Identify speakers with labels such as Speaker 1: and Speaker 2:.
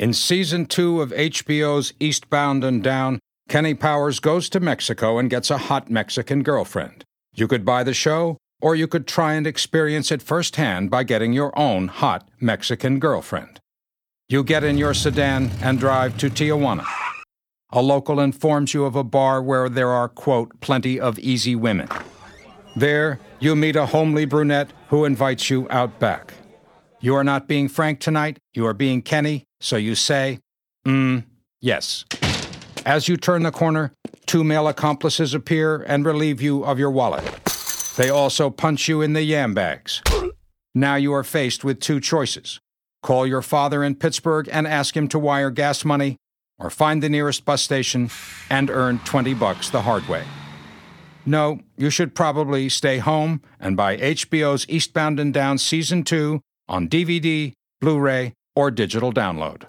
Speaker 1: In season two of HBO's Eastbound and Down, Kenny Powers goes to Mexico and gets a hot Mexican girlfriend. You could buy the show, or you could try and experience it firsthand by getting your own hot Mexican girlfriend. You get in your sedan and drive to Tijuana. A local informs you of a bar where there are, quote, plenty of easy women. There, you meet a homely brunette who invites you out back. You are not being Frank tonight, you are being Kenny, so you say, mm, yes. As you turn the corner, two male accomplices appear and relieve you of your wallet. They also punch you in the yam bags. Now you are faced with two choices call your father in Pittsburgh and ask him to wire gas money, or find the nearest bus station and earn 20 bucks the hard way. No, you should probably stay home and buy HBO's Eastbound and Down Season 2 on DVD, Blu ray, or digital download.